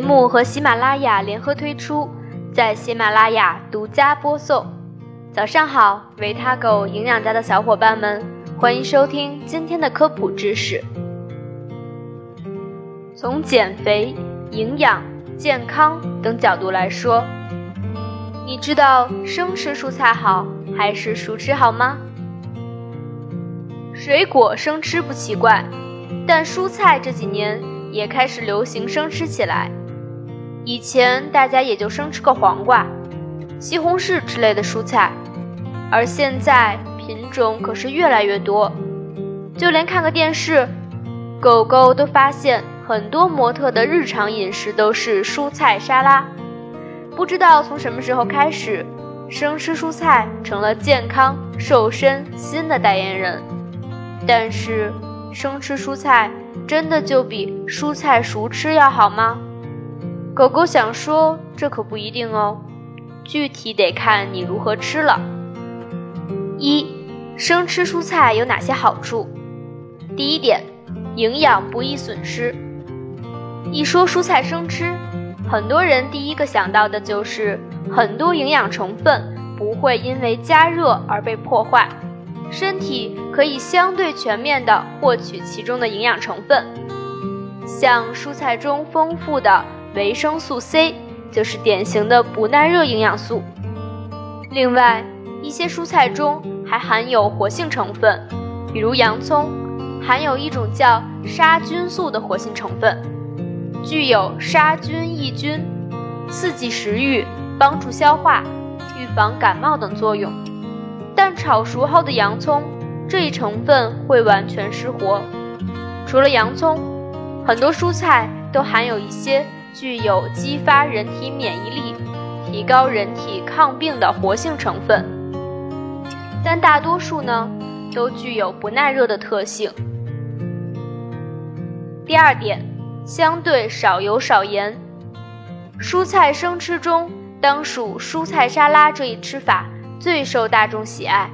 节目和喜马拉雅联合推出，在喜马拉雅独家播送。早上好，维他狗营养家的小伙伴们，欢迎收听今天的科普知识。从减肥、营养、健康等角度来说，你知道生吃蔬菜好还是熟吃好吗？水果生吃不奇怪，但蔬菜这几年也开始流行生吃起来。以前大家也就生吃个黄瓜、西红柿之类的蔬菜，而现在品种可是越来越多，就连看个电视，狗狗都发现很多模特的日常饮食都是蔬菜沙拉。不知道从什么时候开始，生吃蔬菜成了健康瘦身新的代言人。但是，生吃蔬菜真的就比蔬菜熟吃要好吗？狗狗想说，这可不一定哦，具体得看你如何吃了。一，生吃蔬菜有哪些好处？第一点，营养不易损失。一说蔬菜生吃，很多人第一个想到的就是很多营养成分不会因为加热而被破坏。身体可以相对全面地获取其中的营养成分，像蔬菜中丰富的维生素 C 就是典型的不耐热营养素。另外，一些蔬菜中还含有活性成分，比如洋葱，含有一种叫杀菌素的活性成分，具有杀菌抑菌、刺激食欲、帮助消化、预防感冒等作用。但炒熟后的洋葱这一成分会完全失活。除了洋葱，很多蔬菜都含有一些具有激发人体免疫力、提高人体抗病的活性成分，但大多数呢都具有不耐热的特性。第二点，相对少油少盐。蔬菜生吃中，当属蔬菜沙拉这一吃法。最受大众喜爱，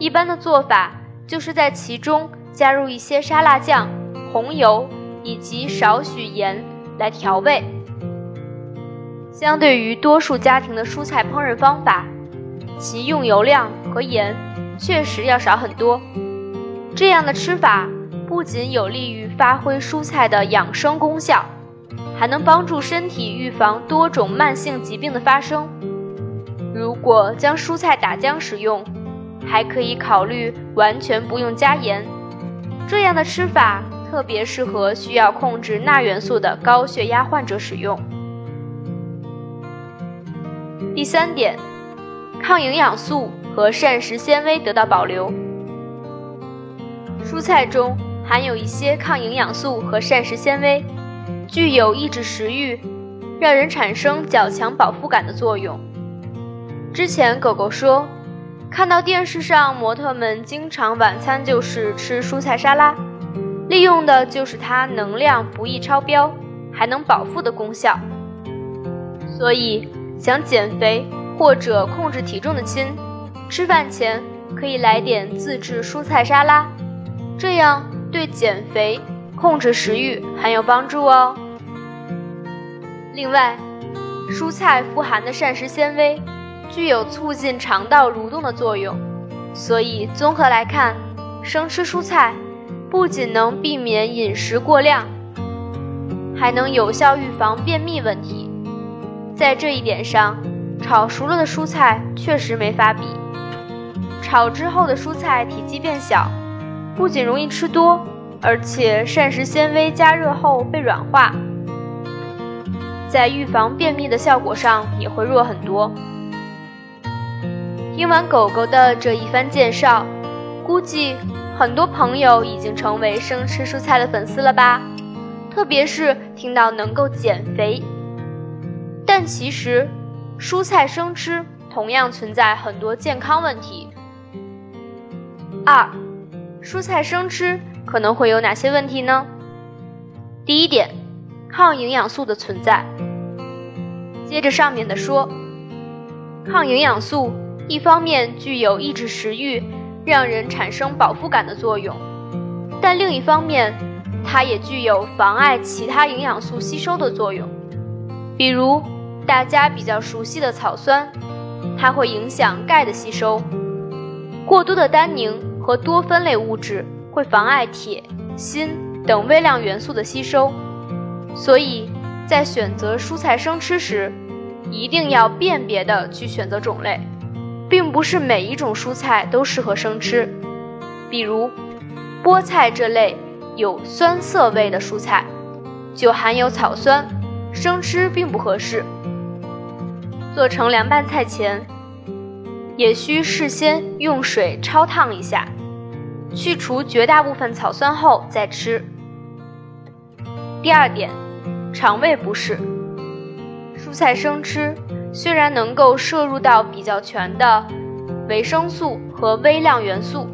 一般的做法就是在其中加入一些沙拉酱、红油以及少许盐来调味。相对于多数家庭的蔬菜烹饪方法，其用油量和盐确实要少很多。这样的吃法不仅有利于发挥蔬菜的养生功效，还能帮助身体预防多种慢性疾病的发生。如果将蔬菜打浆使用，还可以考虑完全不用加盐。这样的吃法特别适合需要控制钠元素的高血压患者使用。第三点，抗营养素和膳食纤维得到保留。蔬菜中含有一些抗营养素和膳食纤维，具有抑制食欲、让人产生较强饱腹感的作用。之前狗狗说，看到电视上模特们经常晚餐就是吃蔬菜沙拉，利用的就是它能量不易超标，还能饱腹的功效。所以想减肥或者控制体重的亲，吃饭前可以来点自制蔬菜沙拉，这样对减肥、控制食欲很有帮助哦。另外，蔬菜富含的膳食纤维。具有促进肠道蠕动的作用，所以综合来看，生吃蔬菜不仅能避免饮食过量，还能有效预防便秘问题。在这一点上，炒熟了的蔬菜确实没法比。炒之后的蔬菜体积变小，不仅容易吃多，而且膳食纤维加热后被软化，在预防便秘的效果上也会弱很多。听完狗狗的这一番介绍，估计很多朋友已经成为生吃蔬菜的粉丝了吧？特别是听到能够减肥。但其实，蔬菜生吃同样存在很多健康问题。二，蔬菜生吃可能会有哪些问题呢？第一点，抗营养素的存在。接着上面的说，抗营养素。一方面具有抑制食欲、让人产生饱腹感的作用，但另一方面，它也具有妨碍其他营养素吸收的作用。比如大家比较熟悉的草酸，它会影响钙的吸收；过多的单宁和多酚类物质会妨碍铁、锌等微量元素的吸收。所以在选择蔬菜生吃时，一定要辨别的去选择种类，并不是每一种蔬菜都适合生吃。比如菠菜这类有酸涩味的蔬菜，就含有草酸。生吃并不合适。做成凉拌菜前，也需事先用水焯烫一下，去除绝大部分草酸后再吃。第二点，肠胃不适。蔬菜生吃虽然能够摄入到比较全的维生素和微量元素，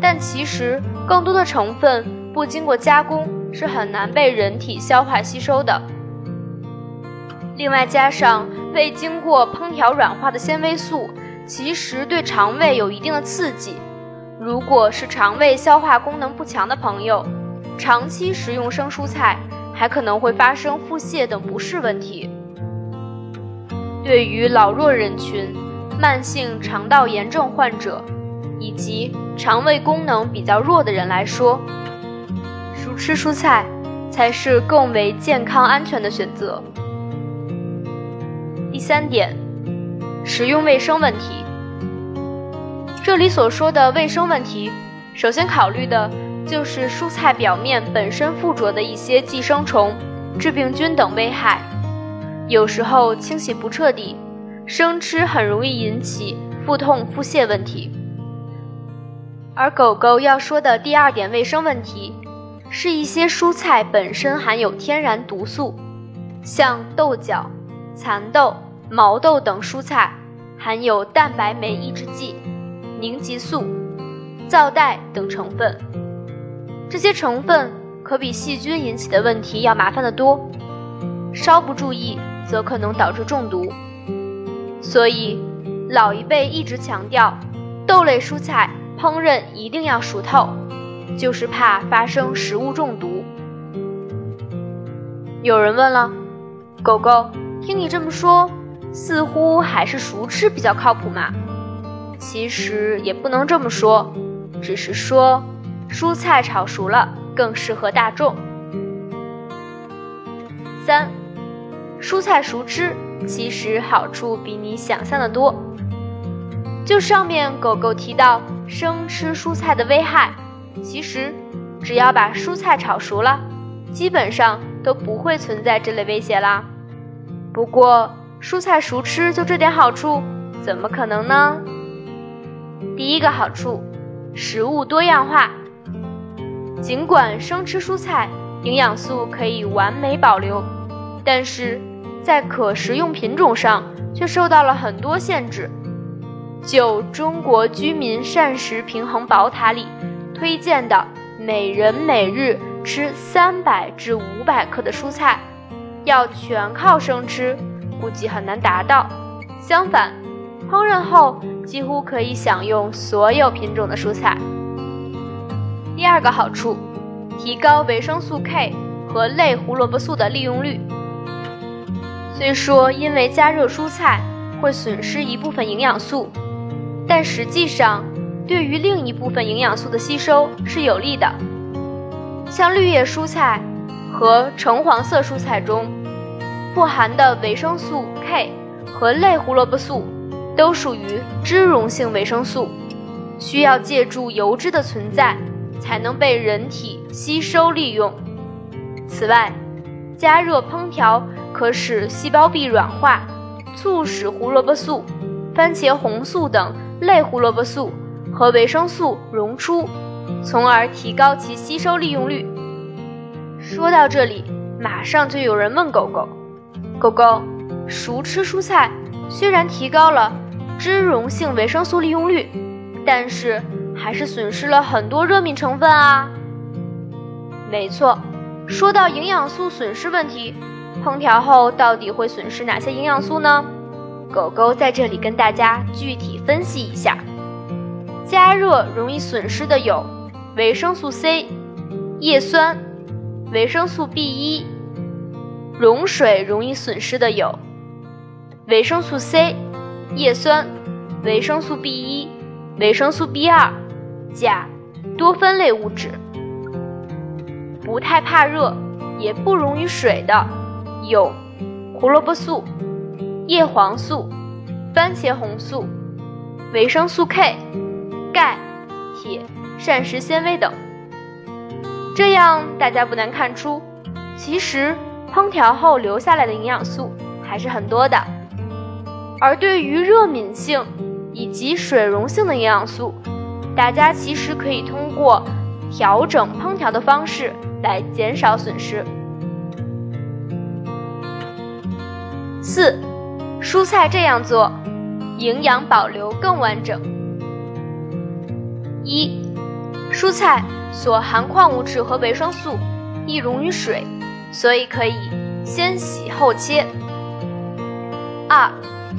但其实更多的成分不经过加工是很难被人体消化吸收的。另外加上未经过烹调软化的纤维素，其实对肠胃有一定的刺激。如果是肠胃消化功能不强的朋友，长期食用生蔬菜，还可能会发生腹泻等不适问题。对于老弱人群、慢性肠道炎症患者以及肠胃功能比较弱的人来说，熟吃蔬菜才是更为健康安全的选择。第三点，食用卫生问题。这里所说的卫生问题，首先考虑的就是蔬菜表面本身附着的一些寄生虫、致病菌等危害。有时候清洗不彻底，生吃很容易引起腹痛、腹泻问题。而狗狗要说的第二点卫生问题，是一些蔬菜本身含有天然毒素，像豆角。蚕豆、毛豆等蔬菜含有蛋白酶抑制剂、凝集素、皂带等成分，这些成分可比细菌引起的问题要麻烦得多，稍不注意则可能导致中毒。所以，老一辈一直强调，豆类蔬菜烹饪一定要熟透，就是怕发生食物中毒。有人问了，狗狗。听你这么说，似乎还是熟吃比较靠谱嘛。其实也不能这么说，只是说蔬菜炒熟了更适合大众。三，蔬菜熟吃其实好处比你想象的多。就上面狗狗提到生吃蔬菜的危害，其实只要把蔬菜炒熟了，基本上都不会存在这类威胁啦。不过，蔬菜熟吃就这点好处，怎么可能呢？第一个好处，食物多样化。尽管生吃蔬菜营养素可以完美保留，但是在可食用品种上却受到了很多限制。就中国居民膳食平衡宝塔里推荐的，每人每日吃三百至五百克的蔬菜。要全靠生吃，估计很难达到。相反，烹饪后几乎可以享用所有品种的蔬菜。第二个好处，提高维生素 K 和类胡萝卜素的利用率。虽说因为加热蔬菜会损失一部分营养素，但实际上对于另一部分营养素的吸收是有利的。像绿叶蔬菜。和橙黄色蔬菜中富含的维生素 K 和类胡萝卜素都属于脂溶性维生素，需要借助油脂的存在才能被人体吸收利用。此外，加热烹调可使细胞壁软化，促使胡萝卜素、番茄红素等类胡萝卜素和维生素溶出，从而提高其吸收利用率。说到这里，马上就有人问狗狗：“狗狗，熟吃蔬菜虽然提高了脂溶性维生素利用率，但是还是损失了很多热敏成分啊。”没错，说到营养素损失问题，烹调后到底会损失哪些营养素呢？狗狗在这里跟大家具体分析一下。加热容易损失的有维生素 C、叶酸。维生素 B 一、溶水容易损失的有维生素 C、叶酸、维生素 B 一、维生素 B 二、钾、多酚类物质。不太怕热，也不溶于水的有胡萝卜素、叶黄素、番茄红素、维生素 K、钙、铁、膳食纤维等。这样大家不难看出，其实烹调后留下来的营养素还是很多的。而对于热敏性以及水溶性的营养素，大家其实可以通过调整烹调的方式来减少损失。四，蔬菜这样做，营养保留更完整。一，蔬菜。所含矿物质和维生素易溶于水，所以可以先洗后切。二，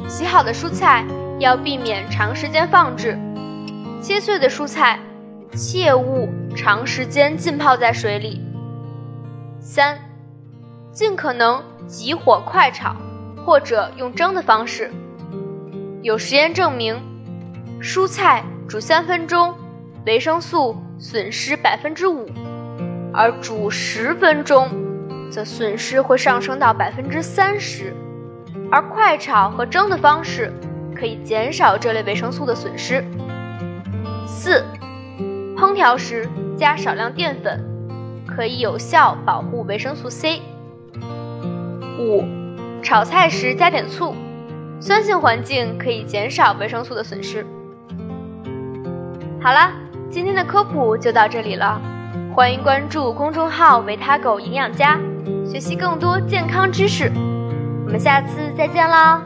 洗好的蔬菜要避免长时间放置，切碎的蔬菜切勿长时间浸泡在水里。三，尽可能急火快炒，或者用蒸的方式。有实验证明，蔬菜煮三分钟，维生素。损失百分之五，而煮十分钟，则损失会上升到百分之三十。而快炒和蒸的方式可以减少这类维生素的损失。四，烹调时加少量淀粉，可以有效保护维生素 C。炒菜时加点醋，酸性环境可以减少维生素的损失。好了。今天的科普就到这里了，欢迎关注公众号“维他狗营养家”，学习更多健康知识。我们下次再见啦！